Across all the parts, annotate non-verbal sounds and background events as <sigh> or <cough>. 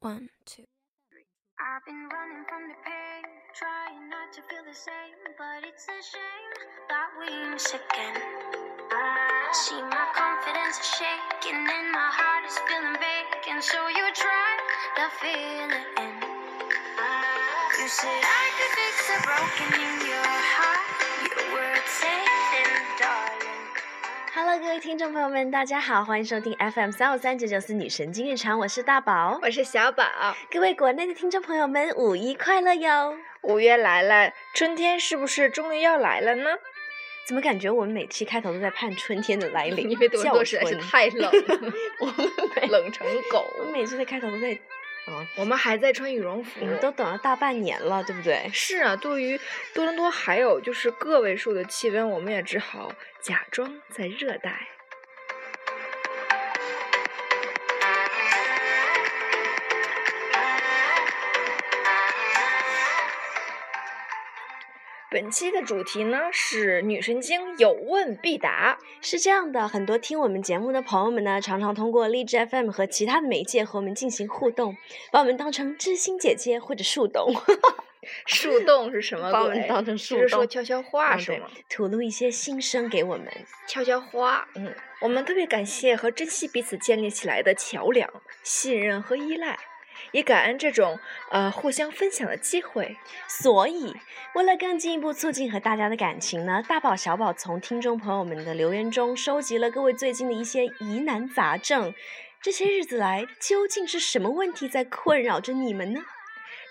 One, two. I've been running from the pain, trying not to feel the same, but it's a shame that we miss again. See my confidence is shaking and my heart is feeling so you try to fill it in. You said I could fix a broken in your heart. Your words darling. Hello，各位听众朋友们，大家好，欢迎收听 FM 三五三九九四女神经日常，我是大宝。我是小宝。各位国内的听众朋友们，五一快乐哟！五月来了，春天是不是终于要来了呢？怎么感觉我们每期开头都在盼春天的来临？<laughs> 因为多伦叫多实在是太冷了，<laughs> 我们冷成狗。我每次的开头都在，啊，我们还在穿羽绒服都等了大半年了，对不对？是啊，对于多伦多还有就是个位数的气温，我们也只好假装在热带。本期的主题呢是女神经有问必答。是这样的，很多听我们节目的朋友们呢，常常通过荔枝 FM 和其他的媒介和我们进行互动，把我们当成知心姐姐或者树洞，<laughs> 树洞是什么鬼？把我们当成树就是说悄悄话是吗？吐露一些心声给我们。悄悄话。嗯，我们特别感谢和珍惜彼此建立起来的桥梁、信任和依赖，也感恩这种呃互相分享的机会。所以，为了更进一步促进和大家的感情呢，大宝、小宝从听众朋友们的留言中收集了各位最近的一些疑难杂症。这些日子来，究竟是什么问题在困扰着你们呢？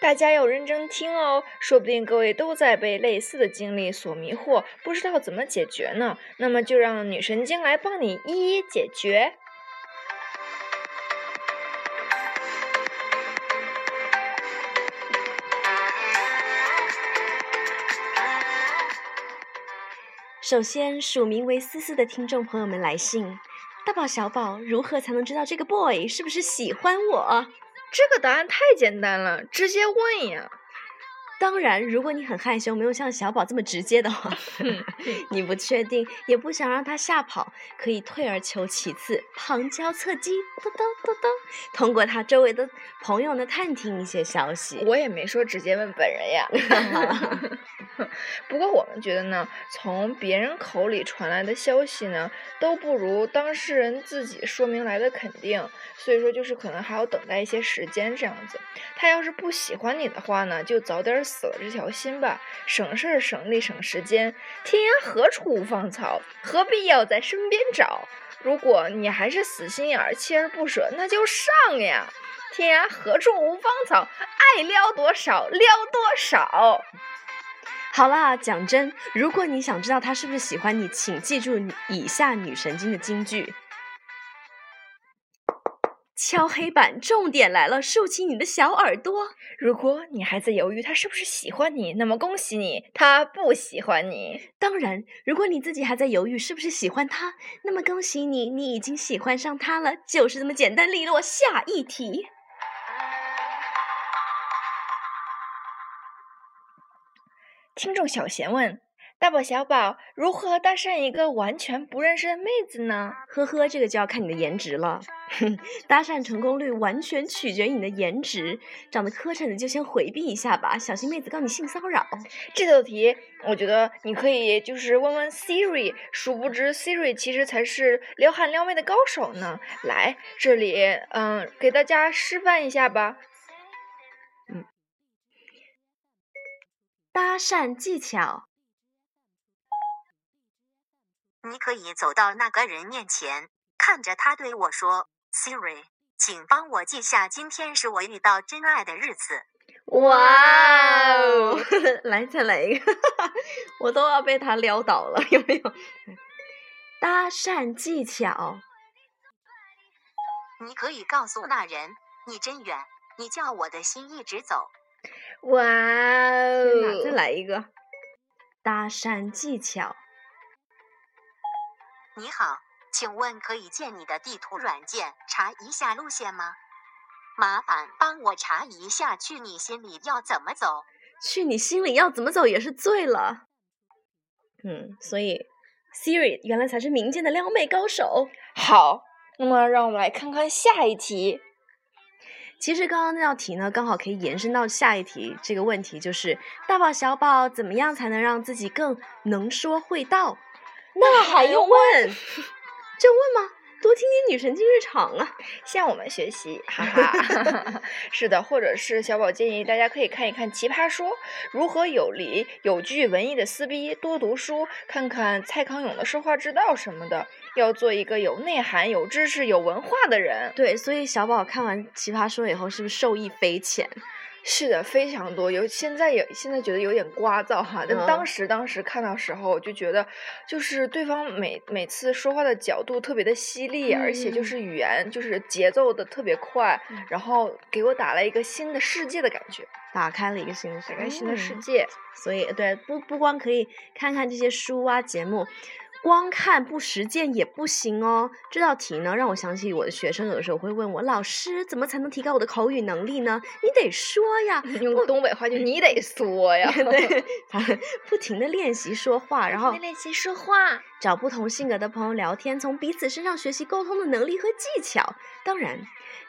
大家要认真听哦，说不定各位都在被类似的经历所迷惑，不知道怎么解决呢。那么就让女神经来帮你一一解决。首先，署名为思思的听众朋友们来信：大宝、小宝，如何才能知道这个 boy 是不是喜欢我？这个答案太简单了，直接问呀。当然，如果你很害羞，没有像小宝这么直接的话，<laughs> 你不确定，也不想让他吓跑，可以退而求其次，旁敲侧击，咚咚咚咚，通过他周围的朋友呢探听一些消息。我也没说直接问本人呀。<laughs> 不过我们觉得呢，从别人口里传来的消息呢，都不如当事人自己说明来的肯定。所以说，就是可能还要等待一些时间这样子。他要是不喜欢你的话呢，就早点死了这条心吧，省事儿、省力、省时间。天涯何处无芳草，何必要在身边找？如果你还是死心眼儿、锲而不舍，那就上呀！天涯何处无芳草，爱撩多少撩多少。好啦，讲真，如果你想知道他是不是喜欢你，请记住以下女神经的金句。敲黑板，重点来了，竖起你的小耳朵。如果你还在犹豫他是不是喜欢你，那么恭喜你，他不喜欢你。当然，如果你自己还在犹豫是不是喜欢他，那么恭喜你，你已经喜欢上他了，就是这么简单利落。下一题，听众小贤问：大宝、小宝，如何搭讪一个完全不认识的妹子呢？呵呵，这个就要看你的颜值了。哼，搭讪成功率完全取决于你的颜值，长得磕碜的就先回避一下吧，小心妹子告你性骚扰。这道题，我觉得你可以就是问问 Siri，殊不知 Siri 其实才是撩汉撩妹的高手呢。来，这里，嗯，给大家示范一下吧。搭讪技巧。你可以走到那个人面前，看着他对我说：“Siri，请帮我记下今天是我遇到真爱的日子。哇哦！<laughs> 来，再来一个，<laughs> 我都要被他撩倒了，有没有？搭讪技巧，”你可以告诉那人：“你真远，你叫我的心一直走。哇天哪，再哦！来一个。搭讪技巧，你好，请问可以借你的地图软件查一下路线吗？麻烦帮我查一下去你心里要怎么走。去你心里要怎么走也是醉了。嗯，所以 Siri 原来才是民间的撩妹高手。好，那么让我们来看看下一题。其实刚刚那道题呢，刚好可以延伸到下一题。这个问题就是大宝小宝怎么样才能让自己更能说会道？那还用问？就问吗？多听听女神经日常啊，向我们学习，哈哈。<laughs> <laughs> 是的，或者是小宝建议大家可以看一看《奇葩说》，如何有理有据、文艺的撕逼，多读书，看看蔡康永的说话之道什么的，要做一个有内涵、有知识、有文化的人。对，所以小宝看完《奇葩说》以后，是不是受益匪浅？是的，非常多。有现在也现在觉得有点聒噪哈，但当时当时看到时候，我就觉得就是对方每每次说话的角度特别的犀利，而且就是语言就是节奏的特别快，然后给我打了一个新的世界的感觉，打开了一个新的打开新的世界。所以对，不不光可以看看这些书啊节目。光看不实践也不行哦。这道题呢，让我想起我的学生有的时候会问我：“老师，怎么才能提高我的口语能力呢？”你得说呀，<laughs> 用东北话就你得说呀。<laughs> 对，<laughs> 不停的练习说话，然后练习说话，找不同性格的朋友聊天，从彼此身上学习沟通的能力和技巧。当然。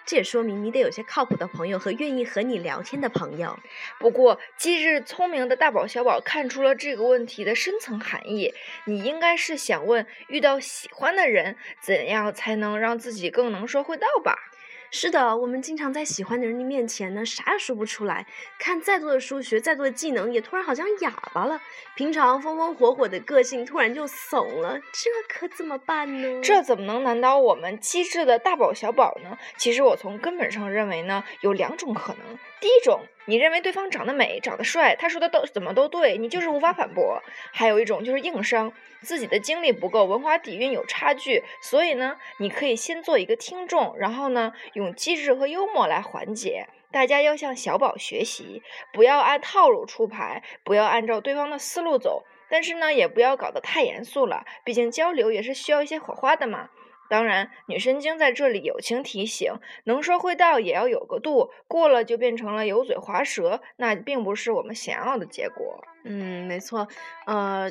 这也说明你得有些靠谱的朋友和愿意和你聊天的朋友。不过，机智聪明的大宝小宝看出了这个问题的深层含义。你应该是想问：遇到喜欢的人，怎样才能让自己更能说会道吧？是的，我们经常在喜欢的人的面前呢，啥也说不出来。看再多的书，学再多的技能，也突然好像哑巴了。平常风风火火的个性，突然就怂了，这可怎么办呢？这怎么能难倒我们机智的大宝小宝呢？其实我从根本上认为呢，有两种可能。第一种，你认为对方长得美、长得帅，他说的都怎么都对，你就是无法反驳。还有一种就是硬伤，自己的经历不够，文化底蕴有差距，所以呢，你可以先做一个听众，然后呢，用机智和幽默来缓解。大家要向小宝学习，不要按套路出牌，不要按照对方的思路走，但是呢，也不要搞得太严肃了，毕竟交流也是需要一些火花的嘛。当然，女神经在这里友情提醒：能说会道也要有个度，过了就变成了油嘴滑舌，那并不是我们想要的结果。嗯，没错。呃，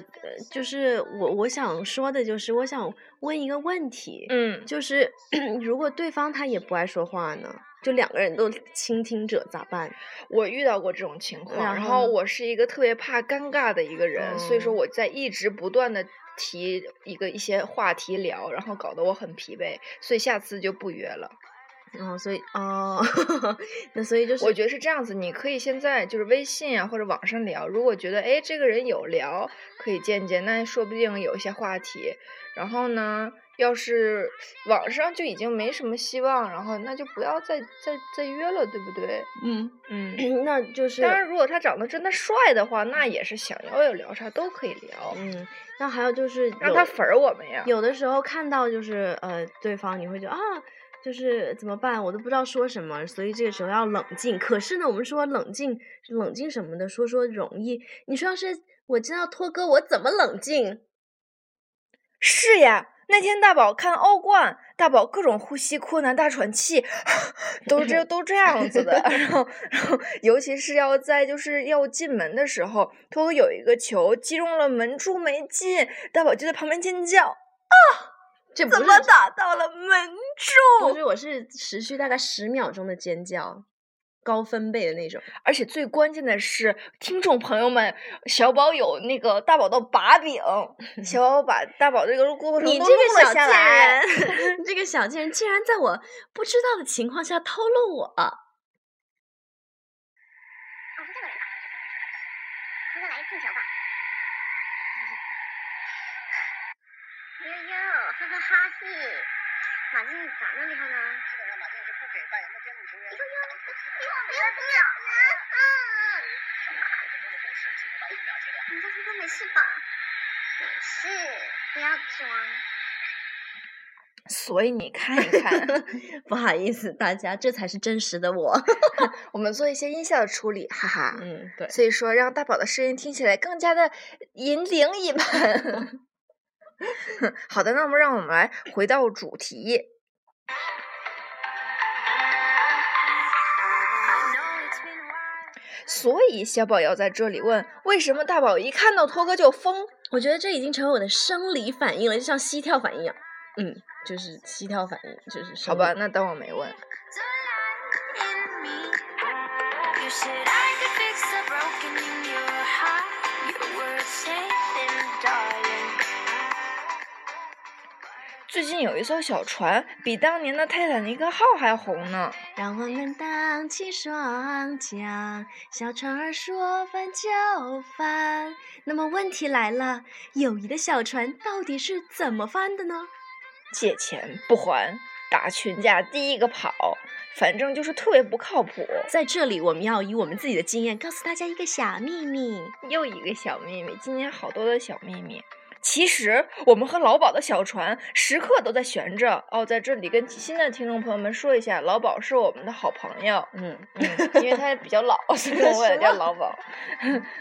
就是我我想说的，就是我想问一个问题。嗯，就是 <clears throat> 如果对方他也不爱说话呢，就两个人都倾听者咋办？我遇到过这种情况，然后我是一个特别怕尴尬的一个人，所以说我在一直不断的。提一个一些话题聊，然后搞得我很疲惫，所以下次就不约了。哦，所以哦，<laughs> 那所以就是我觉得是这样子，你可以现在就是微信啊或者网上聊，如果觉得哎这个人有聊，可以见见，那说不定有一些话题。然后呢，要是网上就已经没什么希望，然后那就不要再再再约了，对不对？嗯嗯，<clears throat> 那就是当然，如果他长得真的帅的话，那也是想要有聊啥都可以聊。嗯。那还有就是让他粉儿我们呀。有的时候看到就是呃对方，你会觉得啊，就是怎么办？我都不知道说什么，所以这个时候要冷静。可是呢，我们说冷静，冷静什么的，说说容易。你说要是我真要脱歌，我怎么冷静？是呀。那天大宝看欧冠，大宝各种呼吸困难、大喘气，<laughs> 都这都这样子的。<laughs> 然后，然后，尤其是要在就是要进门的时候，托哥有一个球击中了门柱没进，大宝就在旁边尖叫啊！这怎么打到了门柱？不是，我是持续大概十秒钟的尖叫。高分贝的那种，而且最关键的是，听众朋友们，小宝有那个大宝的把柄，<laughs> 小宝把大宝这个过程你这个小贱人，这个小贱人竟然在我不知道的情况下透露我。哈哈哈嘿，马竞咋那么厉害呢？基本上马竞是不给拜仁的边路球员。悠悠。不要不要！你在说都没事吧？没事，不要装。所以你看一看，<laughs> 不好意思，大家，这才是真实的我。<laughs> 我们做一些音效的处理，哈哈。嗯，对。所以说，让大宝的声音听起来更加的银铃一般。<laughs> 好的，那么让我们来回到主题。所以小宝要在这里问：为什么大宝一看到托哥就疯？我觉得这已经成为我的生理反应了，就像膝跳反应一样。嗯，就是膝跳反应，就是好吧。那当我没问。最近有一艘小船比当年的泰坦尼克号还红呢。让我们荡起双桨，小船儿说翻就翻。那么问题来了，友谊的小船到底是怎么翻的呢？借钱不还，打群架第一个跑，反正就是特别不靠谱。在这里，我们要以我们自己的经验告诉大家一个小秘密。又一个小秘密，今年好多的小秘密。其实我们和老鸨的小船时刻都在悬着哦，在这里跟新的听众朋友们说一下，老鸨是我们的好朋友，嗯，嗯，因为他比较老，所以我也叫老鸨。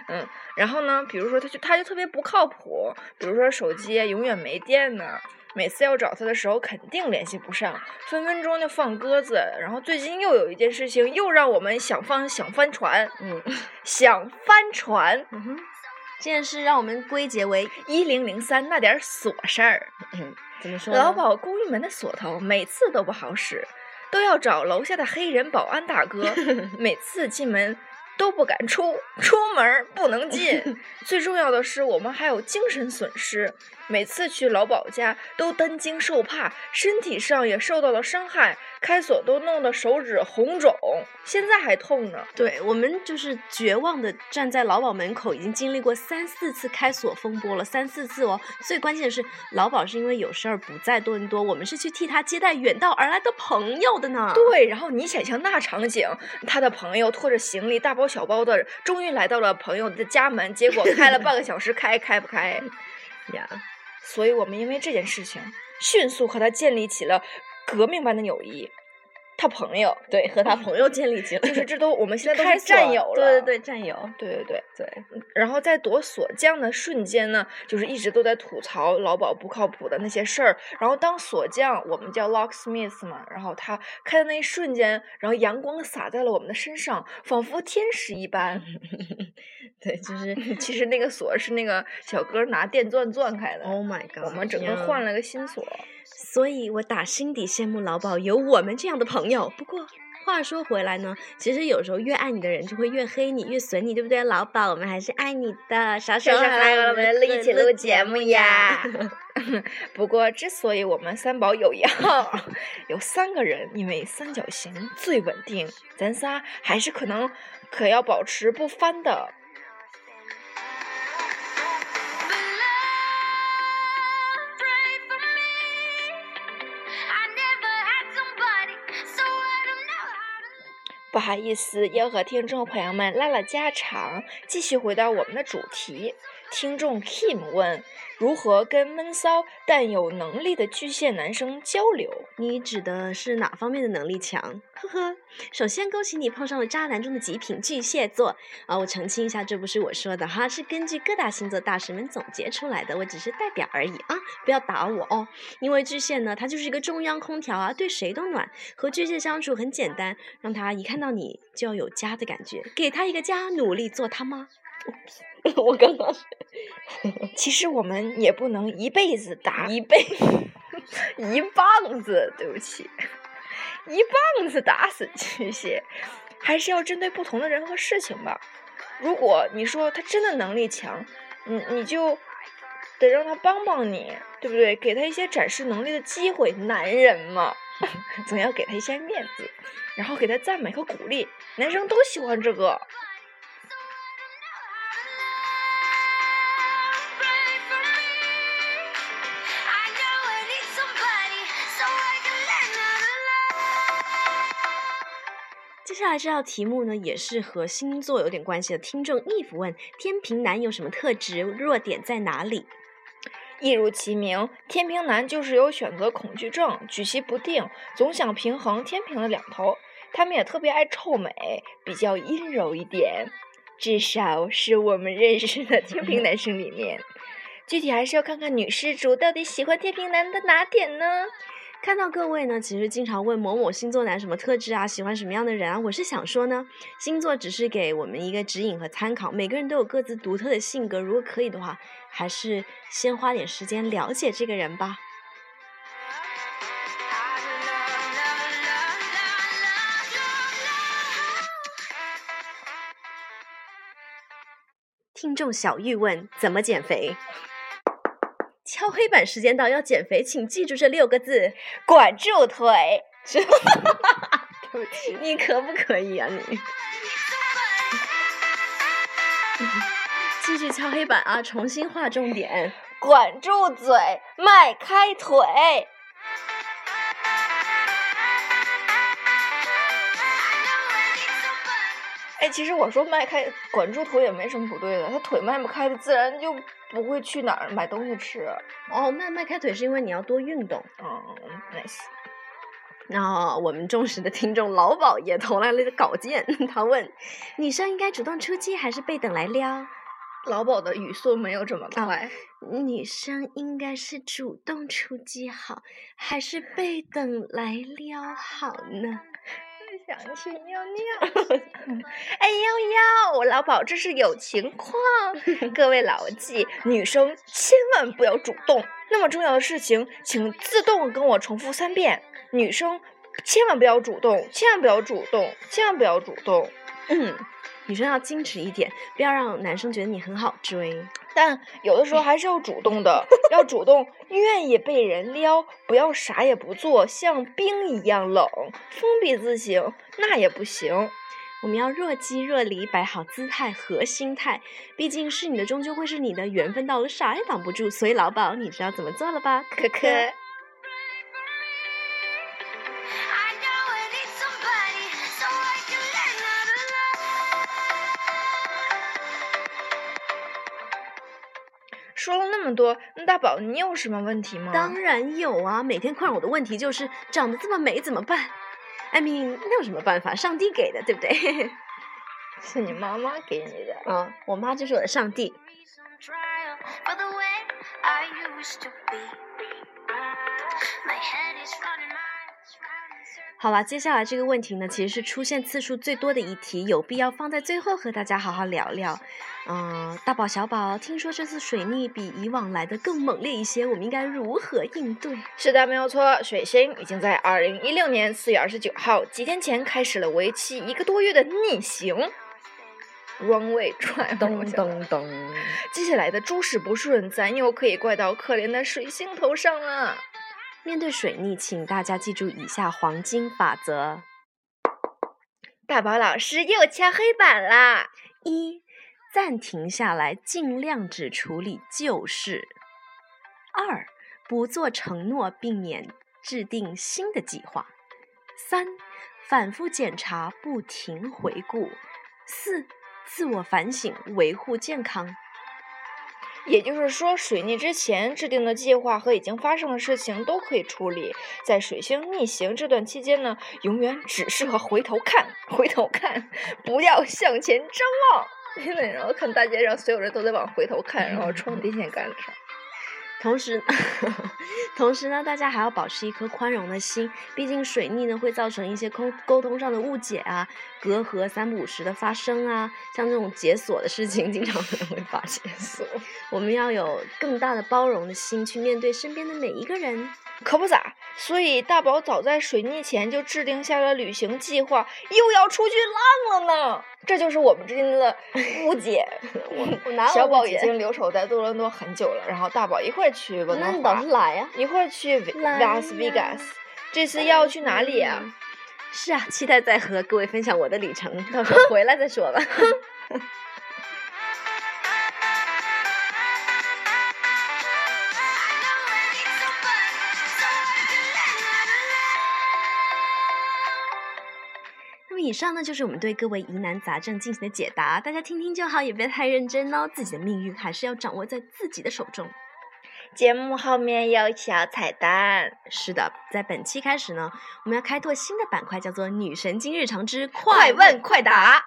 嗯，然后呢，比如说他就他就特别不靠谱，比如说手机永远没电呢。每次要找他的时候，肯定联系不上，分分钟就放鸽子。然后最近又有一件事情，又让我们想放想翻船，嗯 <laughs> 想翻船。嗯哼，这件事让我们归结为，一零零三那点儿琐事儿，嗯，怎么说呢？老鸨公寓门的锁头每次都不好使，都要找楼下的黑人保安大哥，<laughs> 每次进门都不敢出，出门不能进。<laughs> 最重要的是，我们还有精神损失，每次去老鸨家都担惊受怕，身体上也受到了伤害，开锁都弄得手指红肿，现在还痛呢。对我们就是绝望的站在老鸨门口，已经经历过三四次开锁风波了，三四次哦。最关键的是，老鸨是因为有事儿不在多伦多，我们是去替他接待远道而来的朋友的呢。对，然后你想象那场景，他的朋友拖着行李大包小包的，终于来到了朋友的家门，结果开了半个小时，开开不开。<laughs> 呀，所以我们因为这件事情，迅速和他建立起了革命般的友谊。他朋友，对，和他朋友建立起来，就 <laughs> 是这都我们现在都是战友了。对对对，战友，对对对。对，然后在躲锁匠的瞬间呢，就是一直都在吐槽老鸨不靠谱的那些事儿。然后当锁匠，我们叫 locksmith 嘛，然后他开的那一瞬间，然后阳光洒在了我们的身上，仿佛天使一般。<laughs> 对，就是 <laughs> 其实那个锁是那个小哥拿电钻钻开的。Oh my god，我们整个换了个新锁。所以我打心底羡慕老鸨有我们这样的朋友。不过话说回来呢，其实有时候越爱你的人就会越黑你、越损你，对不对？老鸨，我们还是爱你的。啥时候来我们一起录节目呀？<laughs> 不过，之所以我们三宝有一号，<laughs> 有三个人，因为三角形最稳定，咱仨还是可能可要保持不翻的。不好意思，要和听众朋友们拉了家常，继续回到我们的主题。听众 Kim 问：如何跟闷骚但有能力的巨蟹男生交流？你指的是哪方面的能力强？呵呵，首先恭喜你碰上了渣男中的极品巨蟹座啊！我澄清一下，这不是我说的哈，是根据各大星座大师们总结出来的，我只是代表而已啊！不要打我哦，因为巨蟹呢，它就是一个中央空调啊，对谁都暖。和巨蟹相处很简单，让他一看到你就要有家的感觉，给他一个家，努力做他妈。我刚刚其实我们也不能一辈子打一辈，一棒子，对不起，一棒子打死巨蟹，还是要针对不同的人和事情吧。如果你说他真的能力强，你你就得让他帮帮你，对不对？给他一些展示能力的机会，男人嘛，<laughs> 总要给他一些面子，然后给他赞美和鼓励，男生都喜欢这个。下来这道题目呢，也是和星座有点关系的。听众 Eve 问：天平男有什么特质？弱点在哪里？一如其名，天平男就是有选择恐惧症，举棋不定，总想平衡天平的两头。他们也特别爱臭美，比较阴柔一点，至少是我们认识的天平男生里面。<laughs> 具体还是要看看女施主到底喜欢天平男的哪点呢？看到各位呢，其实经常问某某星座男什么特质啊，喜欢什么样的人啊，我是想说呢，星座只是给我们一个指引和参考，每个人都有各自独特的性格，如果可以的话，还是先花点时间了解这个人吧。听众小玉问：怎么减肥？敲黑板时间到，要减肥，请记住这六个字：管住腿。<laughs> 对不起，你可不可以啊你？继续敲黑板啊！重新划重点。管住嘴，迈开腿。哎，其实我说迈开，管住腿也没什么不对的。他腿迈不开的，自然就不会去哪儿买东西吃。哦，迈迈开腿是因为你要多运动。嗯，nice。那我们忠实的听众老鸨也投来了个稿件，他问：女生应该主动出击还是被等来撩？老鸨的语速没有这么快。女生应该是主动出击好，还是被等来撩好呢？想去尿 <laughs> 尿。哎呦呦，老宝这是有情况，<laughs> 各位牢记，女生千万不要主动。那么重要的事情，请自动跟我重复三遍。女生千万不要主动，千万不要主动，千万不要主动。嗯，女生要矜持一点，不要让男生觉得你很好追。但有的时候还是要主动的，要主动，愿意被人撩，不要啥也不做，像冰一样冷，封闭自省，那也不行。我们要若即若离，摆好姿态和心态。毕竟是你的，终究会是你的，缘分到了，啥也挡不住。所以老鸨，你知道怎么做了吧？可可。说了那么多，那大宝，你有什么问题吗？当然有啊，每天困扰我的问题就是长得这么美怎么办？艾米，那有什么办法？上帝给的，对不对？<laughs> 是你妈妈给你的。嗯，我妈就是我的上帝。好了，接下来这个问题呢，其实是出现次数最多的一题，有必要放在最后和大家好好聊聊。嗯，大宝小宝，听说这次水逆比以往来的更猛烈一些，我们应该如何应对？是的，没有错，水星已经在二零一六年四月二十九号几天前开始了为期一个多月的逆行。Wrong way，<laughs> 咚咚咚。接下来的诸事不顺，咱又可以怪到可怜的水星头上了。面对水逆，请大家记住以下黄金法则。大宝老师又敲黑板啦！一、暂停下来，尽量只处理旧事；二、不做承诺，避免制定新的计划；三、反复检查，不停回顾；四、自我反省，维护健康。也就是说，水逆之前制定的计划和已经发生的事情都可以处理。在水星逆行这段期间呢，永远只适合回头看，回头看，不要向前张望。<laughs> 现在然后看大街上所有人都在往回头看，然后冲电线杆子上。<laughs> 同时，<laughs> 同时呢，大家还要保持一颗宽容的心。毕竟水逆呢，会造成一些沟沟通上的误解啊，隔阂三不五时的发生啊，像这种解锁的事情，经常可能会发生。我们要有更大的包容的心去面对身边的每一个人。可不咋，所以大宝早在水逆前就制定下了旅行计划，又要出去浪了呢。这就是我们之间的误解。<laughs> 我 <laughs> 小宝已经留守在多伦多很久了，然后大宝一会儿去温哥华，来呀，一会儿去拉斯维加斯，这次要去哪里呀？是啊，期待再和各位分享我的旅程，到时候回来再说吧。以上呢就是我们对各位疑难杂症进行的解答，大家听听就好，也别太认真哦。自己的命运还是要掌握在自己的手中。节目后面有小彩蛋，是的，在本期开始呢，我们要开拓新的板块，叫做“女神经日常之快问快答”。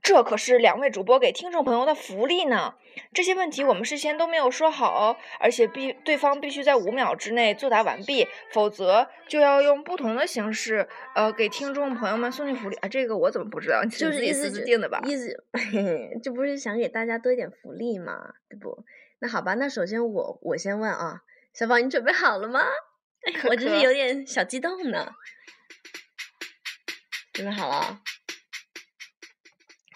这可是两位主播给听众朋友的福利呢！这些问题我们事先都没有说好，而且必对方必须在五秒之内作答完毕，否则就要用不同的形式，呃，给听众朋友们送去福利。啊，这个我怎么不知道？就是自己私自定的吧？意思，这 <laughs> 不是想给大家多一点福利吗？对不？那好吧，那首先我我先问啊，小宝，你准备好了吗？我真是有点小激动呢。准备好了。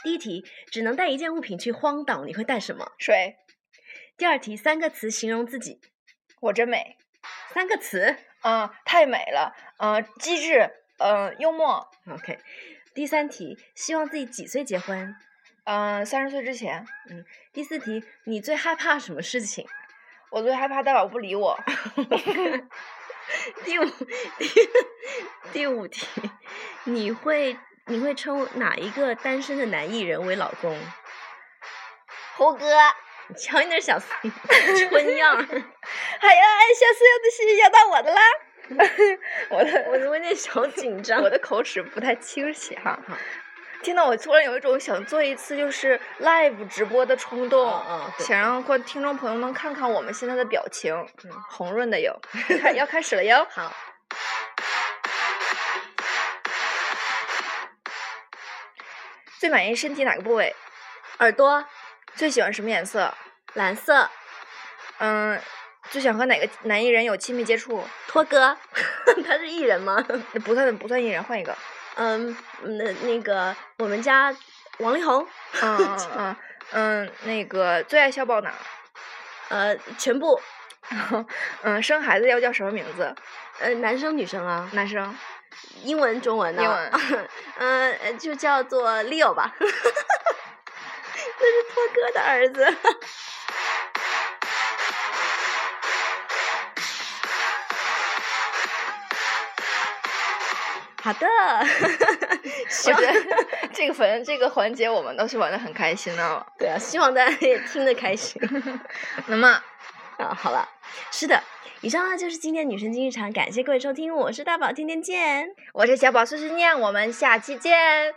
第一题，只能带一件物品去荒岛，你会带什么？水，第二题，三个词形容自己。我真美。三个词。嗯，太美了。呃，机智。呃，幽默。OK。第三题，希望自己几岁结婚？嗯，三十岁之前。嗯。第四题，你最害怕什么事情？我最害怕大宝不理我。<laughs> 第五第第五题，你会你会称哪一个单身的男艺人为老公？胡歌。瞧你那小春样儿！哎呀，小四友的戏要到我的啦！<laughs> 我的我有点小紧张，我的口齿不太清晰哈。听到我突然有一种想做一次就是 live 直播的冲动，想让观听众朋友们看看我们现在的表情，红润的有，<laughs> 要开始了哟。<laughs> 好。最满意身体哪个部位？耳朵。最喜欢什么颜色？蓝色。嗯，最想和哪个男艺人有亲密接触？托哥，<laughs> 他是艺人吗？不算不算艺人，换一个。嗯，那那个我们家王力宏。<laughs> 嗯嗯嗯嗯，那个最爱小宝哪？呃，全部。<laughs> 嗯，生孩子要叫什么名字？呃，男生女生啊？男生。英文中文呢？英文。<laughs> 嗯，就叫做 Leo 吧。那是托哥的儿子。好的，我觉得这个反正这个环节我们都是玩的很开心的。<laughs> 对啊，希望大家也听得开心。<laughs> 那么 <laughs> 啊，好了，是的，以上呢就是今天女神经日常，感谢各位收听，我是大宝，天天见，我是小宝碎碎念，我们下期见。